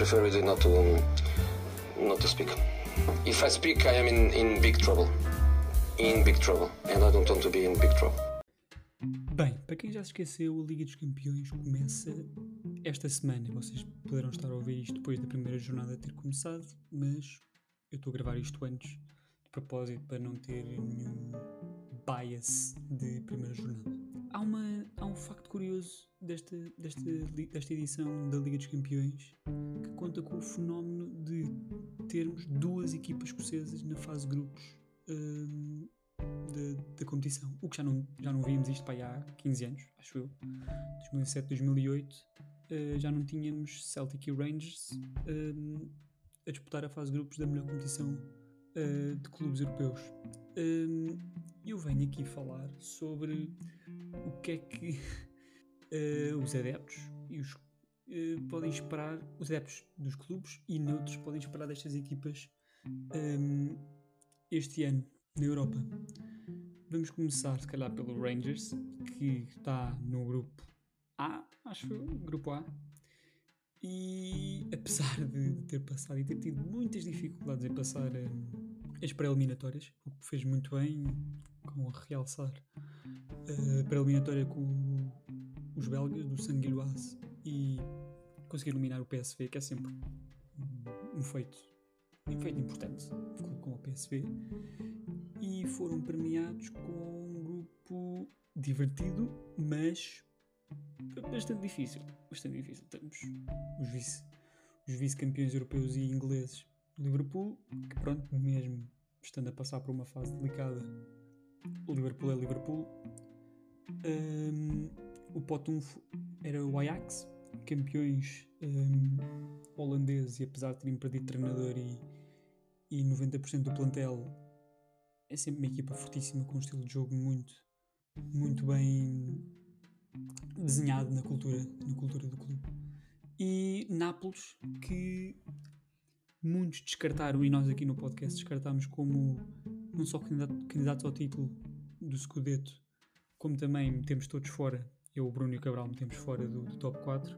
prefer not to not to speak. If I speak, I am in, in big trouble. In big trouble. And I don't want to be in big trouble. Bem, para quem já se esqueceu, a Liga dos Campeões começa esta semana. Vocês poderão estar a ouvir isto depois da primeira jornada ter começado, mas eu estou a gravar isto antes, de propósito, para não ter nenhum bias de primeira jornada. Há, uma, há um facto curioso desta, desta, desta edição da Liga dos Campeões que conta com o fenómeno de termos duas equipas escocesas na fase de grupos hum, da, da, competição. O que já não, já não víamos isto para há 15 anos, acho eu. 2007, 2008, uh, já não tínhamos Celtic e Rangers uh, a disputar a fase de grupos da melhor competição uh, de clubes europeus. E eu venho aqui falar sobre o que é que os adeptos e os podem esperar, os adeptos dos clubes e neutros podem esperar destas equipas um, este ano na Europa. Vamos começar, se calhar, pelo Rangers, que está no grupo A, acho que grupo A. E apesar de ter passado e ter tido muitas dificuldades em passar um, as pré-eliminatórias, o que fez muito bem, com a realçar a pré-eliminatória com os belgas do Sanguilhoise e conseguir eliminar o PSV, que é sempre um, feito, um feito importante com o PSV e foram premiados com um grupo divertido, mas bastante difícil. Bastante difícil. Temos os vice, os vice-campeões europeus e ingleses. Liverpool, que pronto, mesmo estando a passar por uma fase delicada, o Liverpool é Liverpool. Um, o Potunfo era o Ajax, campeões um, holandeses, e apesar de terem perdido treinador e, e 90% do plantel, é sempre uma equipa fortíssima com um estilo de jogo muito, muito bem desenhado na cultura, na cultura do clube. E Nápoles, que muitos descartaram, e nós aqui no podcast descartámos como não só candidato, ao título do Scudetto, como também metemos todos fora, eu, o Bruno e o Cabral metemos fora do, do top 4.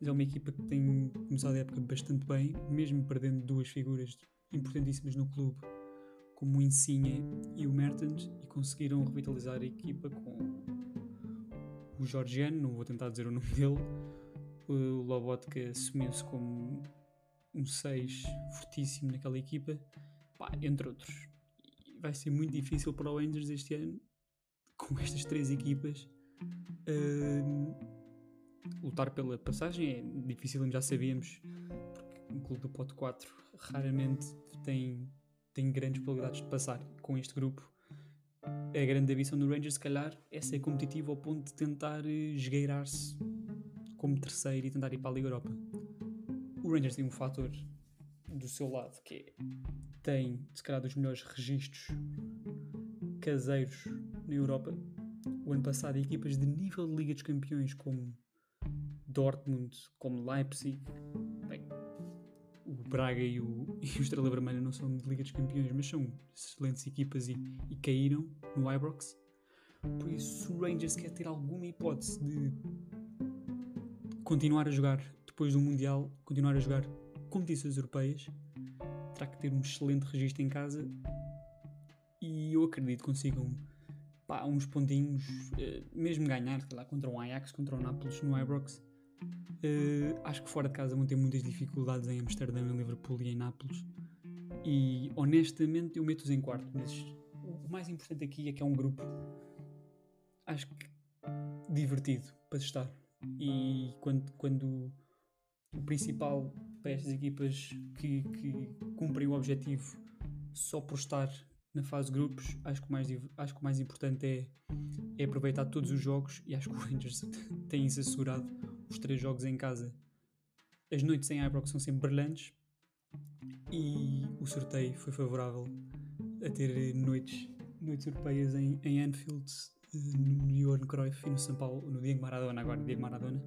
Mas é uma equipa que tem começado a época bastante bem, mesmo perdendo duas figuras importantíssimas no clube como o Insigne e o Mertens e conseguiram revitalizar a equipa com o Georgiano, não vou tentar dizer o nome dele, o Lobotka assumiu-se como um 6 fortíssimo naquela equipa, pá, entre outros. E vai ser muito difícil para o Rangers este ano, com estas três equipas, uh, lutar pela passagem. É difícil, já sabíamos, porque um clube do pote 4 raramente tem tem grandes probabilidades de passar com este grupo. A grande ambição do Rangers, se calhar, é ser competitivo ao ponto de tentar eh, esgueirar-se como terceiro e tentar ir para a Liga Europa. O Rangers tem um fator do seu lado que é, tem, se calhar, dos melhores registros caseiros na Europa. O ano passado, equipas de nível de Liga dos Campeões como Dortmund, como Leipzig, Braga e o, e o Estrela Vermelha não são de Liga dos Campeões, mas são excelentes equipas e, e caíram no Ibrox. Por isso, o Rangers quer ter alguma hipótese de continuar a jogar depois do Mundial, continuar a jogar competições europeias, terá que ter um excelente registro em casa e eu acredito que consigam pá, uns pontinhos, eh, mesmo ganhar lá, contra um Ajax, contra o Nápoles no Ibrox Uh, acho que fora de casa vão ter muitas dificuldades em Amsterdã, em Liverpool e em Nápoles. E honestamente eu meto-os em quarto, mas o mais importante aqui é que é um grupo, acho que divertido para estar. E quando, quando o principal para estas equipas que, que cumprem o objetivo só por estar na fase de grupos, acho que o mais, acho que o mais importante é, é aproveitar todos os jogos e acho que o Rangers tem isso assegurado os três jogos em casa. As noites em Ibrox são sempre brilhantes e o sorteio foi favorável a ter noites, noites europeias em, em Anfield, eh, no Johan Cruyff e no São Paulo, no Diego Maradona, agora Diego Maradona.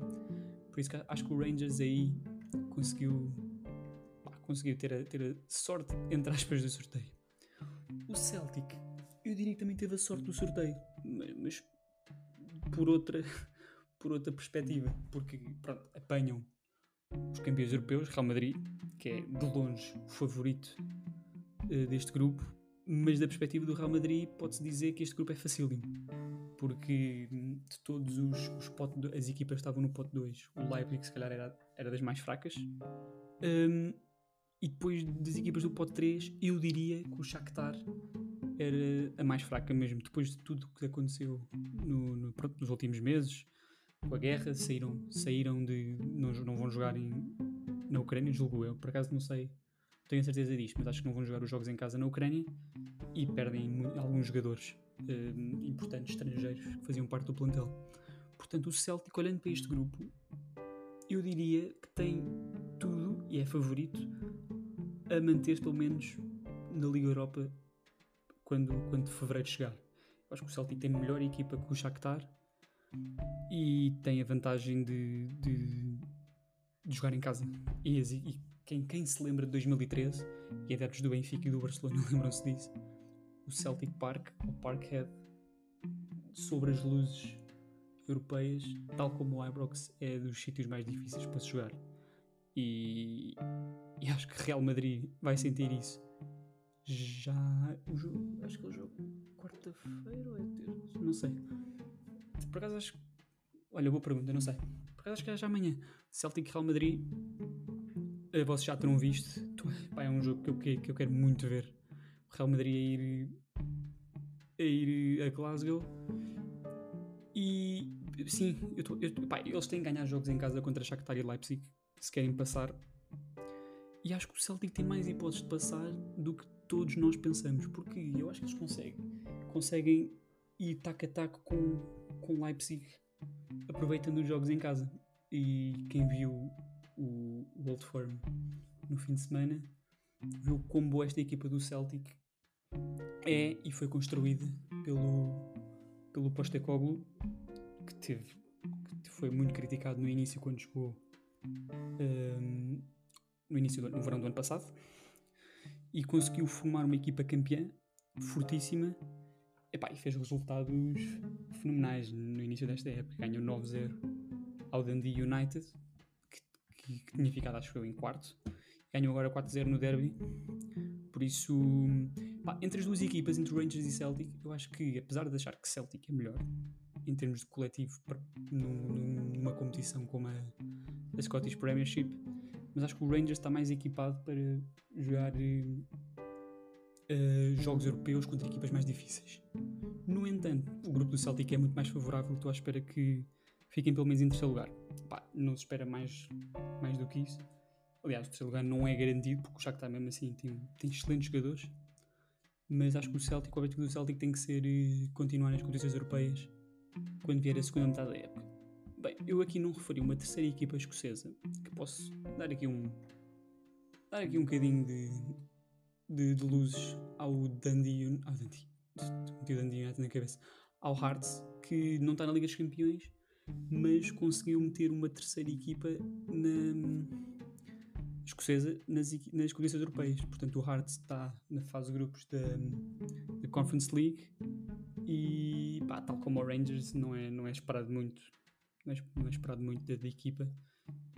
Por isso que acho que o Rangers aí conseguiu, pá, conseguiu ter, a, ter a sorte, entre aspas, do sorteio. O Celtic, eu diria que também teve a sorte do sorteio, mas, por outra por outra perspectiva, porque pronto, apanham os campeões europeus, Real Madrid, que é de longe o favorito uh, deste grupo, mas da perspectiva do Real Madrid pode-se dizer que este grupo é facílimo, porque de todos os, os pote, as equipas estavam no pote 2, o Leipzig se calhar era, era das mais fracas, um, e depois das equipas do pote 3, eu diria que o Shakhtar era a mais fraca mesmo, depois de tudo o que aconteceu no, no, nos últimos meses, com a guerra, saíram, saíram de. Não, não vão jogar em, na Ucrânia, julgo eu. Por acaso não sei, tenho a certeza disto, mas acho que não vão jogar os jogos em casa na Ucrânia e perdem alguns jogadores uh, importantes estrangeiros que faziam parte do plantel. Portanto, o Celtic, olhando para este grupo, eu diria que tem tudo e é favorito a manter-se pelo menos na Liga Europa quando, quando fevereiro chegar. Eu acho que o Celtic tem melhor equipa que o Shakhtar e tem a vantagem de, de, de jogar em casa. E, e quem, quem, se lembra de 2013, e adeptos do Benfica e do Barcelona lembram-se disso, o Celtic Park, o Parkhead, sobre as luzes europeias, tal como o Ibrox, é dos sítios mais difíceis para se jogar. E, e acho que Real Madrid vai sentir isso. Já. O jogo, acho que é o jogo quarta-feira ou é terça? Não sei. Por acaso acho. Olha, boa pergunta, não sei. Por acaso acho que é já amanhã. Celtic Real Madrid. Eh, vocês já terão visto. Pá, é um jogo que eu, que, que eu quero muito ver. O Real Madrid a ir. a ir a Glasgow. E. Sim, eu tô, eu, pá, eles têm que ganhar jogos em casa contra Shakhtar e Leipzig se querem passar. E acho que o Celtic tem mais hipóteses de passar do que todos nós pensamos, porque eu acho que eles conseguem. Conseguem ir taco a taco com, com Leipzig, aproveitando os jogos em casa. E quem viu o, Old Firm no fim de semana viu como esta equipa do Celtic é e foi construída pelo, pelo Postecoglou, que teve que foi muito criticado no início quando jogou um, no início do, no verão do ano passado e conseguiu formar uma equipa campeã fortíssima Epá, e fez resultados fenomenais no início desta época. Ganhou 9-0 ao Dundee United, que, que, que, tinha ficado, acho eu, em quarto. Ganhou agora 4-0 no Derby. Por isso, pá, entre as duas equipas, entre Rangers e Celtic, eu acho que, apesar de achar que Celtic é melhor em termos de coletivo numa competição como a, a Scottish Premiership, mas acho que o Rangers está mais equipado para jogar uh, jogos europeus contra equipas mais difíceis. No entanto, o grupo do Celtic é muito mais favorável, estou à espera que fiquem pelo menos em terceiro lugar. Pá, não se espera mais, mais do que isso. Aliás, o terceiro lugar não é garantido, porque o Shakhtar mesmo assim tem, tem excelentes jogadores. Mas acho que o Celtic, o objetivo do Celtic tem que ser uh, continuar nas competições europeias quando vier a segunda metade da época. Bem, eu aqui não referi uma terceira equipa escocesa, que posso dar aqui um dar aqui um bocadinho de, de, de luzes ao Dundee, ao Dundee, meti o Dundee United na cabeça, ao Hearts, que não está na Liga dos Campeões, mas conseguiu meter uma terceira equipa na escocesa nas, nas condições europeias. Portanto, o Hearts está na fase de grupos da, da Conference League e, pá, tal como o Rangers, não é, não é esperado muito, não é esperado muito da, da equipa.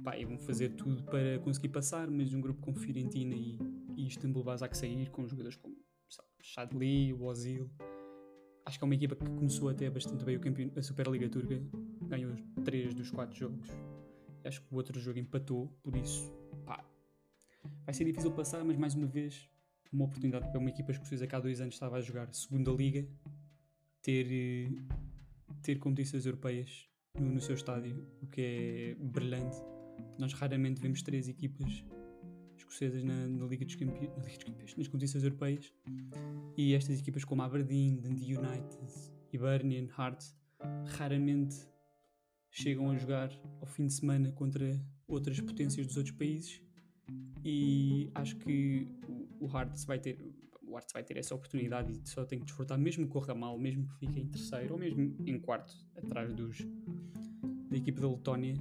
Pá, e vão fazer tudo para conseguir passar, mas um grupo com Fiorentina e e Istanbul Basak sair com jogadores como Shadley, o Ozil. Acho que é uma equipa que começou até bastante bem o campeão, a Superliga Turca, ganhou 3 dos 4 jogos. Acho que o outro jogo empatou, por isso, pá, vai ser difícil passar, mas mais uma vez, uma oportunidade para uma equipa escocesa que há dois anos estava a jogar segunda liga ter, ter competições europeias no, no seu estádio, o que é brilhante. Nós raramente vemos três equipas escocesas na, na, Liga dos Campeões, na Liga dos Campeões, nas competições europeias. E estas equipas como Aberdeen, Dundee United, Hibernian, Hearts, raramente chegam a jogar ao fim de semana contra outras potências dos outros países. E acho que o, Hearts vai ter o Hearts vai ter essa oportunidade e só tem que desfrutar, mesmo que corra mal, mesmo que fique em terceiro ou mesmo em quarto, atrás dos da equipa da Letónia.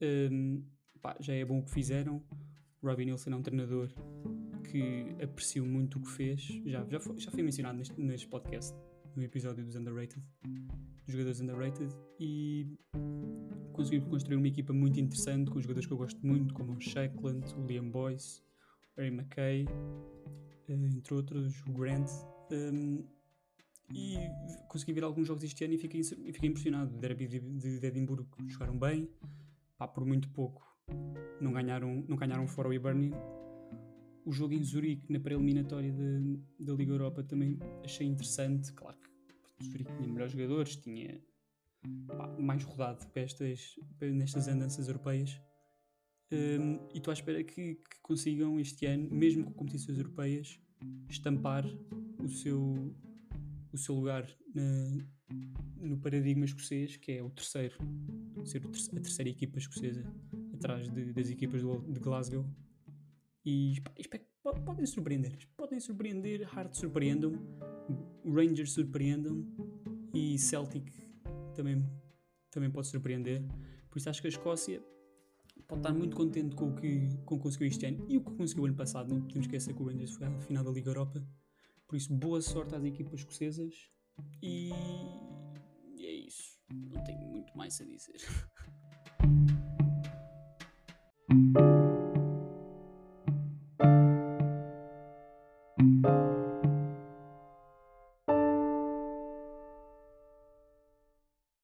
Um, pá, já é bom o que fizeram. Robbie Nilsson é um treinador que aprecio muito o que fez. Já, já, foi, já foi mencionado neste, neste podcast, no episódio dos Underrated, dos jogadores Underrated. E conseguiu construir uma equipa muito interessante com jogadores que eu gosto muito, como o Shackland, o Liam Boyce, Harry McKay, entre outros, o Grant. Um, e consegui ver alguns jogos este ano e fiquei, fiquei impressionado. O Derby de, de, Edimburgo jogaram bem, pá, por muito pouco não ganharam, não ganharam fora o Hibernian. O jogo em Zurique, na pré-eliminatória da Liga Europa, também achei interessante. Claro que Zurique tinha melhores jogadores, tinha pá, mais rodado para estas, para nestas andanças europeias. Um, e estou à espera que, que, consigam este ano, mesmo com competições europeias, estampar o seu, o seu lugar na, no paradigma escocês, que é o terceiro, ser a terceira equipa escocesa atrás de, das equipas de Glasgow. E espero, podem surpreender, podem surpreender, Hearts surpreendam, Rangers surpreendam e Celtic também, também pode surpreender. Por isso acho que a Escócia pode estar muito contente com o que, com conseguiu este ano e o que conseguiu ano passado. Não podemos esquecer que o Rangers foi à final da Liga Europa. Por isso, boa sorte às equipas escocesas e, e é isso. Não tenho muito mais a dizer.